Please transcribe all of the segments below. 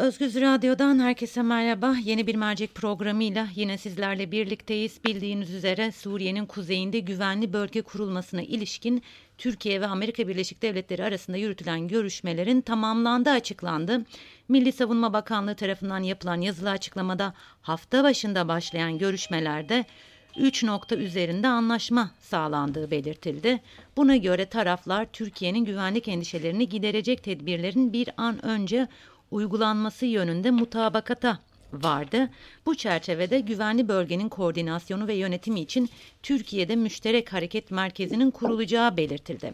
Özgüz Radyo'dan herkese merhaba. Yeni bir mercek programıyla yine sizlerle birlikteyiz. Bildiğiniz üzere Suriye'nin kuzeyinde güvenli bölge kurulmasına ilişkin Türkiye ve Amerika Birleşik Devletleri arasında yürütülen görüşmelerin tamamlandığı açıklandı. Milli Savunma Bakanlığı tarafından yapılan yazılı açıklamada hafta başında başlayan görüşmelerde 3 nokta üzerinde anlaşma sağlandığı belirtildi. Buna göre taraflar Türkiye'nin güvenlik endişelerini giderecek tedbirlerin bir an önce uygulanması yönünde mutabakata vardı. Bu çerçevede güvenli bölgenin koordinasyonu ve yönetimi için Türkiye'de müşterek hareket merkezinin kurulacağı belirtildi.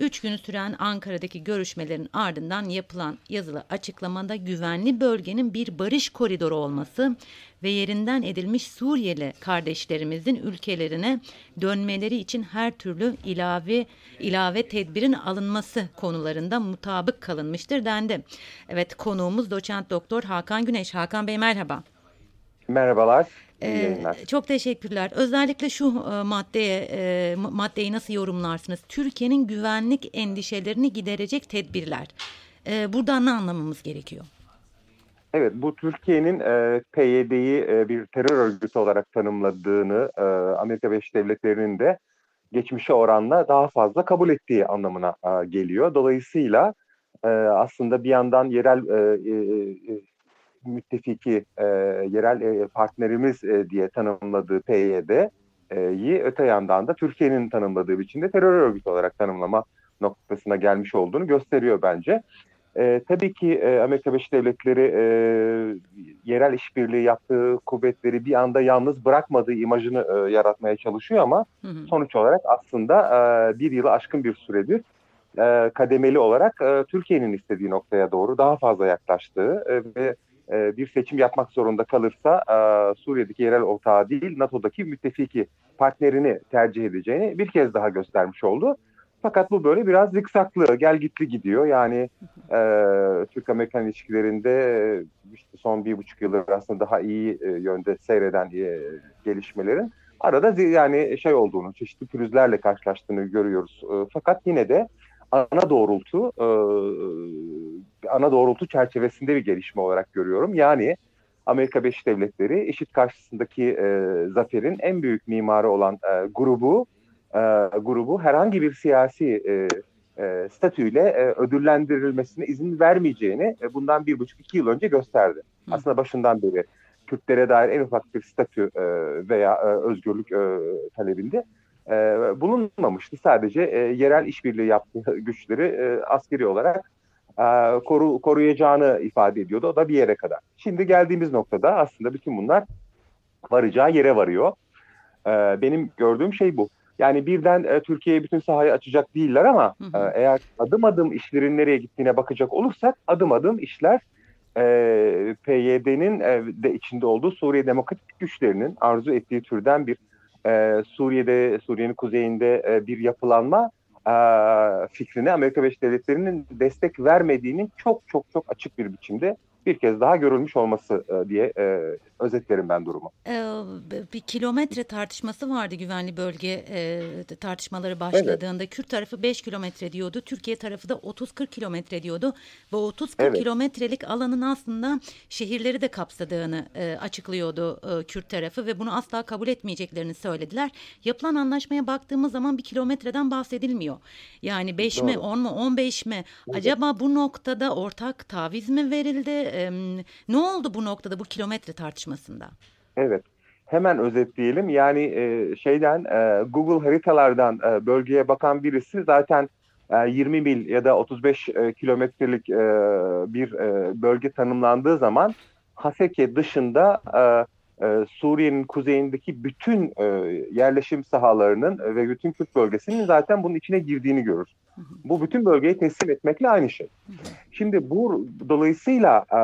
Üç günü süren Ankara'daki görüşmelerin ardından yapılan yazılı açıklamada güvenli bölgenin bir barış koridoru olması ve yerinden edilmiş Suriyeli kardeşlerimizin ülkelerine dönmeleri için her türlü ilave ilave tedbirin alınması konularında mutabık kalınmıştır dendi. Evet konuğumuz doçent doktor Hakan Güneş. Hakan Bey merhaba. Merhabalar. Ee, çok teşekkürler. Özellikle şu e, maddeye e, maddeyi nasıl yorumlarsınız? Türkiye'nin güvenlik endişelerini giderecek tedbirler. E, buradan ne anlamamız gerekiyor? Evet, bu Türkiye'nin e, PYD'yi e, bir terör örgütü olarak tanımladığını e, Amerika Birleşik Devletleri'nin de geçmişe oranla daha fazla kabul ettiği anlamına e, geliyor. Dolayısıyla e, aslında bir yandan yerel e, e, e müttefiki, e, yerel e, partnerimiz e, diye tanımladığı PYD'yi öte yandan da Türkiye'nin tanımladığı biçimde terör örgütü olarak tanımlama noktasına gelmiş olduğunu gösteriyor bence. E, tabii ki e, Amerika Birleşik Devletleri e, yerel işbirliği yaptığı kuvvetleri bir anda yalnız bırakmadığı imajını e, yaratmaya çalışıyor ama hı hı. sonuç olarak aslında e, bir yılı aşkın bir süredir e, kademeli olarak e, Türkiye'nin istediği noktaya doğru daha fazla yaklaştığı e, ve e, bir seçim yapmak zorunda kalırsa e, Suriye'deki yerel ortağı değil NATO'daki müttefiki partnerini tercih edeceğini bir kez daha göstermiş oldu. Fakat bu böyle biraz zikzaklı, gel gitli gidiyor. Yani e, Türk-Amerikan ilişkilerinde işte son bir buçuk yıldır aslında daha iyi e, yönde seyreden e, gelişmelerin arada yani şey olduğunu, çeşitli pürüzlerle karşılaştığını görüyoruz. E, fakat yine de ana doğrultu e, ana doğrultu çerçevesinde bir gelişme olarak görüyorum. Yani Amerika Birleşik Devletleri işit karşısındaki e, zaferin en büyük mimarı olan e, grubu e, grubu herhangi bir siyasi e, e, statüyle e, ödüllendirilmesine izin vermeyeceğini e, bundan bir buçuk iki yıl önce gösterdi. Hı. Aslında başından beri Kürtlere dair en ufak bir statü e, veya e, özgürlük e, talebinde e, bulunmamıştı. Sadece e, yerel işbirliği yaptığı güçleri e, askeri olarak e, koru, koruyacağını ifade ediyordu. O da bir yere kadar. Şimdi geldiğimiz noktada aslında bütün bunlar varacağı yere varıyor. E, benim gördüğüm şey bu. Yani birden e, Türkiye'ye bütün sahayı açacak değiller ama hı hı. E, eğer adım adım işlerin nereye gittiğine bakacak olursak adım adım işler e, PYD'nin e, de içinde olduğu Suriye Demokratik Güçlerinin arzu ettiği türden bir e, Suriye'de, Suriye'nin kuzeyinde e, bir yapılanma e, fikrine Amerika Birleşik Devletleri'nin destek vermediğinin çok çok çok açık bir biçimde bir kez daha görülmüş olması e, diye e, özetlerim ben durumu. Ee, bir kilometre tartışması vardı güvenli bölge e, tartışmaları başladığında. Evet. Kürt tarafı 5 kilometre diyordu. Türkiye tarafı da 30-40 kilometre diyordu. Bu 30-40 evet. kilometrelik alanın aslında şehirleri de kapsadığını e, açıklıyordu e, Kürt tarafı ve bunu asla kabul etmeyeceklerini söylediler. Yapılan anlaşmaya baktığımız zaman bir kilometreden bahsedilmiyor. Yani 5 mi 10 mu 15 mi? Acaba bu noktada ortak taviz mi verildi? E, ne oldu bu noktada bu kilometre tartışması? tartışmasında. Evet. Hemen özetleyelim. Yani e, şeyden e, Google haritalardan e, bölgeye bakan birisi zaten e, 20 mil ya da 35 e, kilometrelik e, bir e, bölge tanımlandığı zaman Haseke dışında e, e, Suriye'nin kuzeyindeki bütün e, yerleşim sahalarının ve bütün Kürt bölgesinin zaten bunun içine girdiğini görür. Bu bütün bölgeyi teslim etmekle aynı şey. Şimdi bu dolayısıyla e,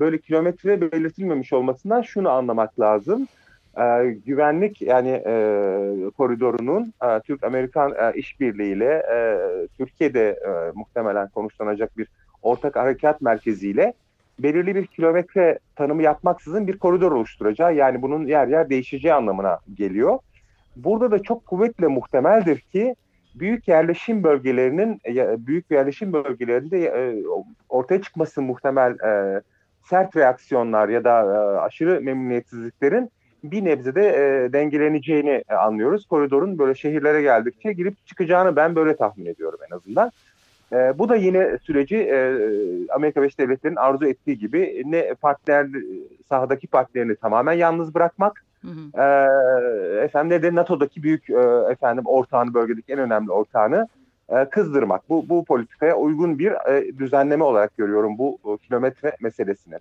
böyle kilometre belirtilmemiş olmasından şunu anlamak lazım. E, güvenlik yani e, koridorunun Türk-Amerikan işbirliğiyle Türkiye'de muhtemelen konuşlanacak bir ortak harekat merkeziyle belirli bir kilometre tanımı yapmaksızın bir koridor oluşturacağı yani bunun yer yer değişeceği anlamına geliyor. Burada da çok kuvvetle muhtemeldir ki büyük yerleşim bölgelerinin büyük yerleşim bölgelerinde e, ortaya çıkması muhtemel e, sert reaksiyonlar ya da e, aşırı memnuniyetsizliklerin bir nebzede e, dengeleneceğini anlıyoruz. Koridorun böyle şehirlere geldikçe girip çıkacağını ben böyle tahmin ediyorum en azından. Bu da yine süreci Amerika Birleşik Devletleri'nin arzu ettiği gibi ne partner sahadaki partilerini tamamen yalnız bırakmak hı hı. E, efendim de NATO'daki büyük e, efendim ortağını bölgedeki en önemli ortağını e, kızdırmak. Bu bu politikaya uygun bir e, düzenleme olarak görüyorum bu e, kilometre meselesini.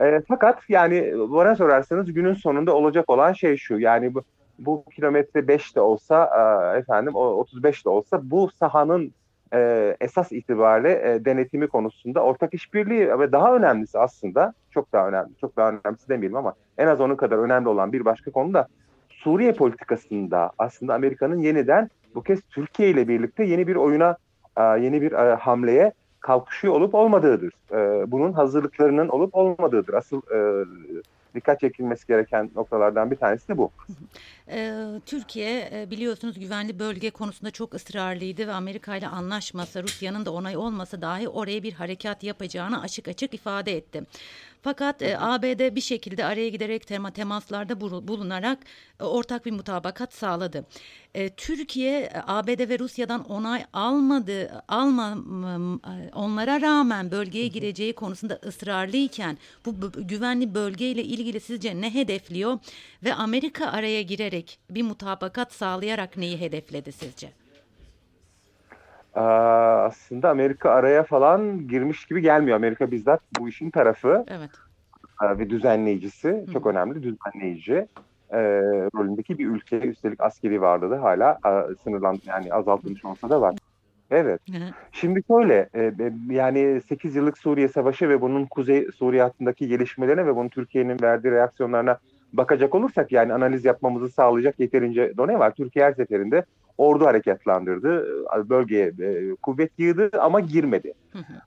E, fakat yani bana sorarsanız günün sonunda olacak olan şey şu. Yani bu, bu kilometre 5 de olsa e, efendim 35 de olsa bu sahanın e, esas itibariyle e, denetimi konusunda ortak işbirliği ve daha önemlisi aslında çok daha önemli, çok daha önemlisi demeyelim ama en az onun kadar önemli olan bir başka konu da Suriye politikasında aslında Amerika'nın yeniden bu kez Türkiye ile birlikte yeni bir oyuna, e, yeni bir e, hamleye kalkışıyor olup olmadığıdır. E, bunun hazırlıklarının olup olmadığıdır. Asıl dikkat çekilmesi gereken noktalardan bir tanesi de bu. Türkiye biliyorsunuz güvenli bölge konusunda çok ısrarlıydı ve Amerika ile anlaşmasa Rusya'nın da onay olmasa dahi oraya bir harekat yapacağını açık açık ifade etti. Fakat e, ABD bir şekilde araya giderek tema, temaslarda bulunarak e, ortak bir mutabakat sağladı. E, Türkiye e, ABD ve Rusya'dan onay almadı, alma e, onlara rağmen bölgeye gireceği konusunda ısrarlıyken bu, bu güvenli bölgeyle ilgili sizce ne hedefliyor ve Amerika araya girerek bir mutabakat sağlayarak neyi hedefledi sizce? Aslında Amerika araya falan girmiş gibi gelmiyor. Amerika bizzat bu işin tarafı evet. ve düzenleyicisi. Hı. Çok önemli düzenleyici e, rolündeki bir ülke. Üstelik askeri varlığı da hala e, sınırlandı yani azaltılmış olsa da var. Evet. Hı. Şimdi şöyle e, yani 8 yıllık Suriye Savaşı ve bunun Kuzey Suriye hattındaki gelişmelerine ve bunun Türkiye'nin verdiği reaksiyonlarına bakacak olursak yani analiz yapmamızı sağlayacak yeterince done var. Türkiye her seferinde ordu hareketlandırdı, bölgeye e, kuvvet yığdı ama girmedi.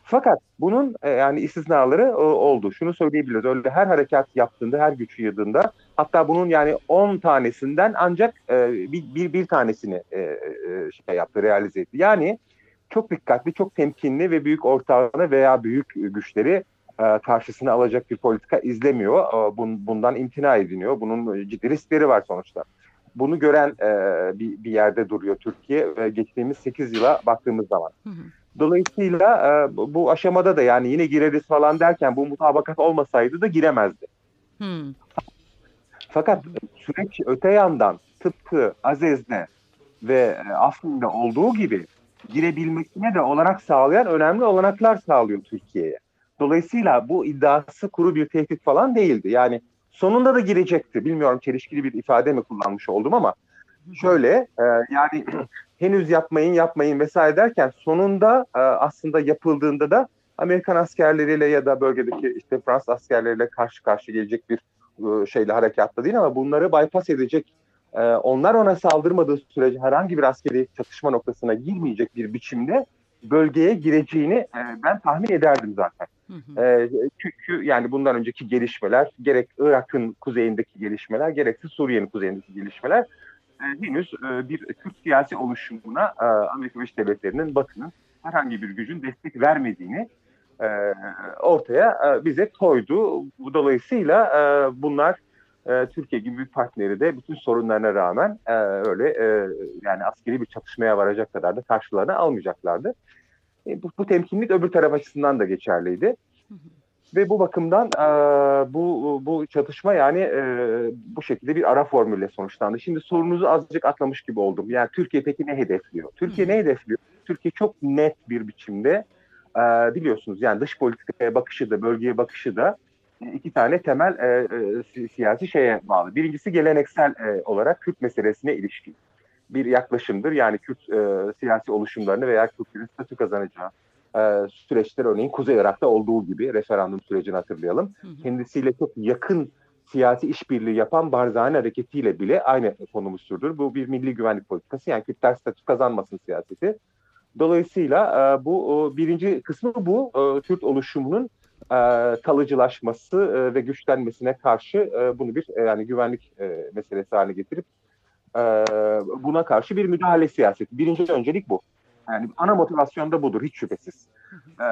Fakat bunun e, yani istisnaları e, oldu. Şunu söyleyebiliriz. Öyle her harekat yaptığında, her güç yığdığında hatta bunun yani 10 tanesinden ancak bir, bir, bir tanesini şey yaptı, realize etti. Yani çok dikkatli, çok temkinli ve büyük ortağını veya büyük güçleri karşısına alacak bir politika izlemiyor. Bundan imtina ediniyor. Bunun ciddi riskleri var sonuçta bunu gören e, bir, yerde duruyor Türkiye ve geçtiğimiz 8 yıla baktığımız zaman. Dolayısıyla e, bu aşamada da yani yine gireriz falan derken bu mutabakat olmasaydı da giremezdi. Fakat süreç öte yandan tıpkı Azez'de ve e, Afrin'de olduğu gibi girebilmesine de olanak sağlayan önemli olanaklar sağlıyor Türkiye'ye. Dolayısıyla bu iddiası kuru bir tehdit falan değildi. Yani sonunda da girecekti. Bilmiyorum çelişkili bir ifade mi kullanmış oldum ama şöyle e, yani henüz yapmayın yapmayın vesaire derken sonunda e, aslında yapıldığında da Amerikan askerleriyle ya da bölgedeki işte Fransız askerleriyle karşı karşı gelecek bir e, şeyle harekatta değil ama bunları bypass edecek e, onlar ona saldırmadığı sürece herhangi bir askeri çatışma noktasına girmeyecek bir biçimde bölgeye gireceğini e, ben tahmin ederdim zaten. Hı hı. E, çünkü yani bundan önceki gelişmeler gerek Irak'ın kuzeyindeki gelişmeler gerekse Suriye'nin kuzeyindeki gelişmeler e, henüz e, bir Kürt siyasi oluşumuna e, Amerika Birleşik Devletleri'nin Batı'nın herhangi bir gücün destek vermediğini e, ortaya e, bize koydu. Dolayısıyla e, bunlar e, Türkiye gibi bir partneri de bütün sorunlarına rağmen e, öyle e, yani askeri bir çatışmaya varacak kadar da karşılarına almayacaklardı. E, bu, bu temkinlik öbür taraf açısından da geçerliydi. Ve bu bakımdan e, bu bu çatışma yani e, bu şekilde bir ara formülle sonuçlandı. Şimdi sorunuzu azıcık atlamış gibi oldum. Yani Türkiye peki ne hedefliyor? Türkiye ne hedefliyor? Türkiye çok net bir biçimde e, biliyorsunuz yani dış politikaya bakışı da bölgeye bakışı da iki tane temel e, e, siyasi şeye bağlı. Birincisi geleneksel e, olarak Kürt meselesine ilişkin bir yaklaşımdır. Yani Kürt e, siyasi oluşumlarını veya Kürtlerin statü kazanacağı e, süreçler örneğin Kuzey Irak'ta olduğu gibi referandum sürecini hatırlayalım. Hı hı. Kendisiyle çok yakın siyasi işbirliği yapan Barzani hareketiyle bile aynı konumu sürdür. Bu bir milli güvenlik politikası yani Kürtler statü kazanmasın siyaseti. Dolayısıyla e, bu o, birinci kısmı bu e, Kürt oluşumunun e, kalıcılaşması e, ve güçlenmesine karşı e, bunu bir e, yani güvenlik e, meselesi haline getirip e, buna karşı bir müdahale siyaseti. Birinci öncelik bu. Yani ana motivasyon da budur hiç şüphesiz. E,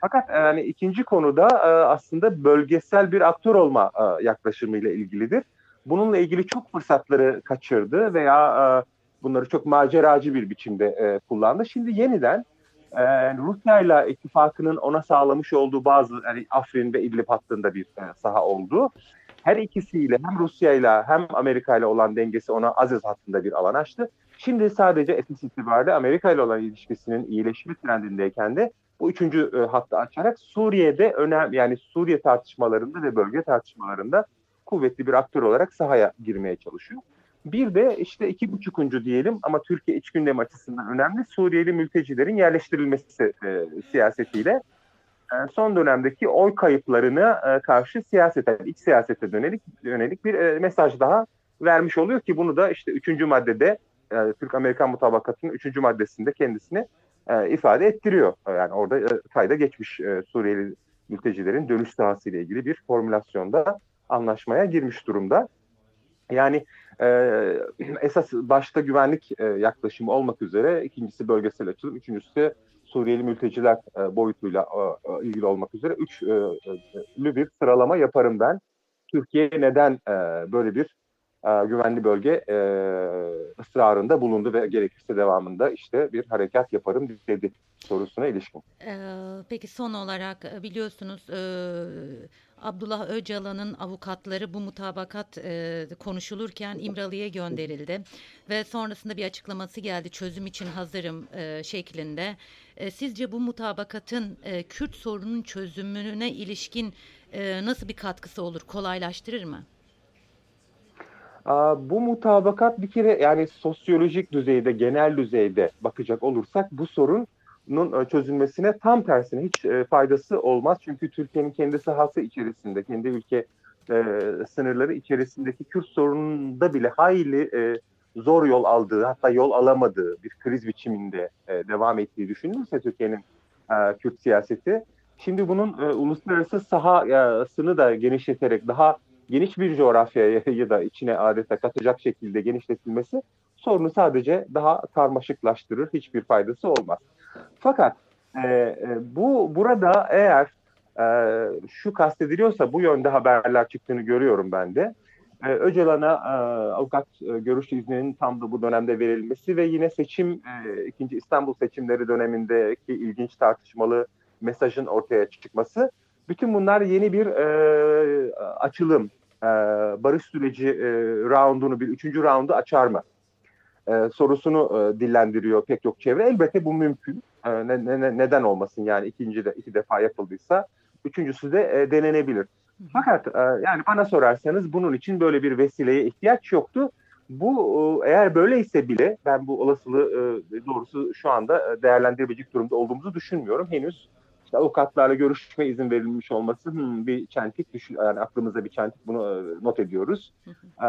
fakat yani ikinci konuda e, aslında bölgesel bir aktör olma e, yaklaşımıyla ilgilidir. Bununla ilgili çok fırsatları kaçırdı veya e, bunları çok maceracı bir biçimde e, kullandı. Şimdi yeniden e, Rusya ile ittifakının ona sağlamış olduğu bazı yani Afrin ve İdlib hattında bir e, saha oldu. Her ikisiyle hem Rusya ile hem Amerika ile olan dengesi ona Aziz hattında bir alan açtı. Şimdi sadece esas itibariyle Amerika ile olan ilişkisinin iyileşme trendindeyken de bu üçüncü e, hattı açarak Suriye'de önem yani Suriye tartışmalarında ve bölge tartışmalarında kuvvetli bir aktör olarak sahaya girmeye çalışıyor. Bir de işte iki buçukuncu diyelim ama Türkiye iç gündem açısından önemli Suriyeli mültecilerin yerleştirilmesi e, siyasetiyle e, son dönemdeki oy kayıplarına e, karşı siyasete, iç siyasete dönelik yönelik bir e, mesaj daha vermiş oluyor ki bunu da işte üçüncü maddede e, Türk-Amerikan mutabakatının üçüncü maddesinde kendisini e, ifade ettiriyor. Yani orada e, kayda geçmiş e, Suriyeli mültecilerin dönüş sahası ile ilgili bir formülasyonda anlaşmaya girmiş durumda. Yani e, esas başta güvenlik e, yaklaşımı olmak üzere ikincisi bölgesel açılım, üçüncüsü Suriyeli mülteciler e, boyutuyla e, e ilgili olmak üzere üçlü e, e, bir sıralama yaparım ben. Türkiye neden e, böyle bir e, güvenli bölge e, ısrarında bulundu ve gerekirse devamında işte bir harekat yaparım dedi sorusuna ilişkin. Ee, peki son olarak biliyorsunuz e, Abdullah Öcalan'ın avukatları bu mutabakat e, konuşulurken İmralı'ya gönderildi ve sonrasında bir açıklaması geldi çözüm için hazırım e, şeklinde. E, sizce bu mutabakatın e, Kürt sorunun çözümüne ilişkin e, nasıl bir katkısı olur, kolaylaştırır mı? Bu mutabakat bir kere yani sosyolojik düzeyde, genel düzeyde bakacak olursak bu sorunun e, çözülmesine tam tersine hiç e, faydası olmaz. Çünkü Türkiye'nin kendi sahası içerisinde, kendi ülke e, sınırları içerisindeki Kürt sorununda bile hayli zor yol aldığı, hatta yol alamadığı bir kriz biçiminde devam ettiği düşünülürse Türkiye'nin Kürt siyaseti, şimdi bunun uluslararası sahasını da genişleterek daha geniş bir coğrafyayı da içine adeta katacak şekilde genişletilmesi sorunu sadece daha karmaşıklaştırır. Hiçbir faydası olmaz. Fakat e, e, bu burada eğer e, şu kastediliyorsa bu yönde haberler çıktığını görüyorum ben de. E, Öcalan'a e, avukat e, görüş izninin tam da bu dönemde verilmesi ve yine seçim e, ikinci İstanbul seçimleri dönemindeki ilginç tartışmalı mesajın ortaya çıkması bütün bunlar yeni bir e, açılım, e, barış süreci e, roundunu, bir üçüncü roundu açar mı? E, sorusunu e, dillendiriyor pek çok çevre. Elbette bu mümkün. E, ne, ne, neden olmasın yani ikinci de iki defa yapıldıysa. Üçüncüsü de e, denenebilir. Fakat e, yani bana sorarsanız bunun için böyle bir vesileye ihtiyaç yoktu. Bu e, eğer böyleyse bile ben bu olasılığı e, doğrusu şu anda değerlendirebilecek durumda olduğumuzu düşünmüyorum. Henüz işte avukatlarla görüşme izin verilmiş olması hmm, bir çentik düşün yani aklımızda bir çentik bunu e, not ediyoruz. Ee,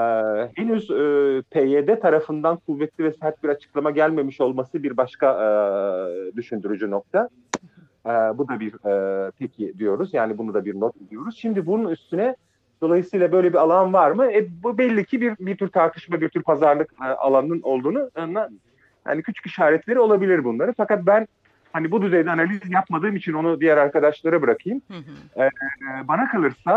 henüz e, PYD tarafından kuvvetli ve sert bir açıklama gelmemiş olması bir başka e, düşündürücü nokta. E, bu da bir e, peki diyoruz. Yani bunu da bir not ediyoruz. Şimdi bunun üstüne dolayısıyla böyle bir alan var mı? E, bu belli ki bir bir tür tartışma, bir tür pazarlık e, alanının olduğunu e, yani küçük işaretleri olabilir bunları. Fakat ben hani bu düzeyde analiz yapmadığım için onu diğer arkadaşlara bırakayım. Hı hı. Ee, bana kalırsa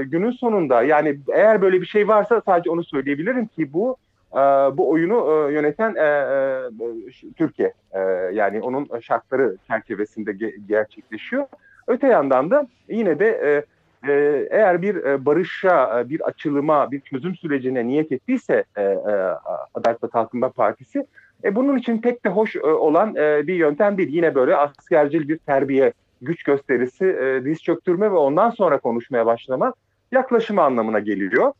e, günün sonunda yani eğer böyle bir şey varsa sadece onu söyleyebilirim ki bu e, bu oyunu e, yöneten e, e, Türkiye. E, yani onun şartları çerçevesinde ge- gerçekleşiyor. Öte yandan da yine de e, e, eğer bir e, barışa, bir açılıma, bir çözüm sürecine niyet ettiyse e, e, Adalet ve Kalkınma Partisi e, bunun için pek de hoş e, olan e, bir yöntem değil. Yine böyle askercil bir terbiye, güç gösterisi, e, diz çöktürme ve ondan sonra konuşmaya başlama yaklaşımı anlamına geliyor.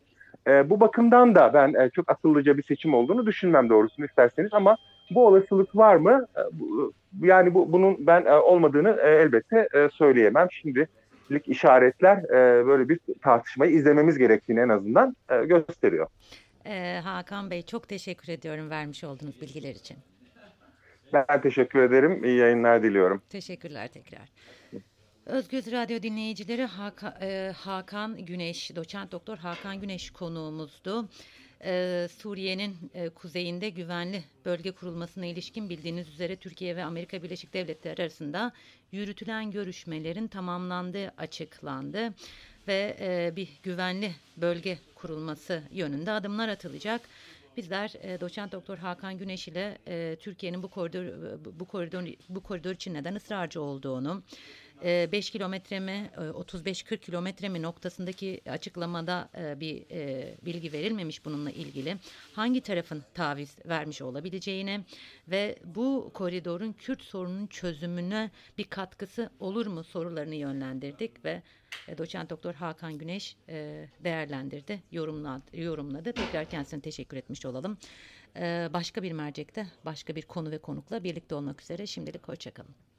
E, bu bakımdan da ben e, çok akıllıca bir seçim olduğunu düşünmem doğrusunu isterseniz ama bu olasılık var mı? E, bu, yani bu bunun ben e, olmadığını e, elbette e, söyleyemem. Şimdilik işaretler e, böyle bir tartışmayı izlememiz gerektiğini en azından e, gösteriyor. Ee, Hakan Bey çok teşekkür ediyorum vermiş olduğunuz bilgiler için. Ben teşekkür ederim. İyi yayınlar diliyorum. Teşekkürler tekrar. Özgüz Radyo dinleyicileri Hakan, e, Hakan Güneş, doçent doktor Hakan Güneş konuğumuzdu. e, Suriye'nin e, kuzeyinde güvenli bölge kurulmasına ilişkin bildiğiniz üzere Türkiye ve Amerika Birleşik Devletleri arasında yürütülen görüşmelerin tamamlandığı açıklandı ve e, bir güvenli bölge kurulması yönünde adımlar atılacak. Bizler e, doçent doktor Hakan Güneş ile e, Türkiye'nin bu koridor bu koridor bu koridor için neden ısrarcı olduğunu, 5 kilometre mi 35-40 kilometre mi noktasındaki açıklamada e, bir e, bilgi verilmemiş bununla ilgili hangi tarafın taviz vermiş olabileceğine ve bu koridorun Kürt sorununun çözümüne bir katkısı olur mu sorularını yönlendirdik ve e, doçent doktor Hakan Güneş değerlendirdi, yorumladı, yorumladı. Tekrar kendisine teşekkür etmiş olalım. Başka bir mercekte, başka bir konu ve konukla birlikte olmak üzere şimdilik hoşçakalın.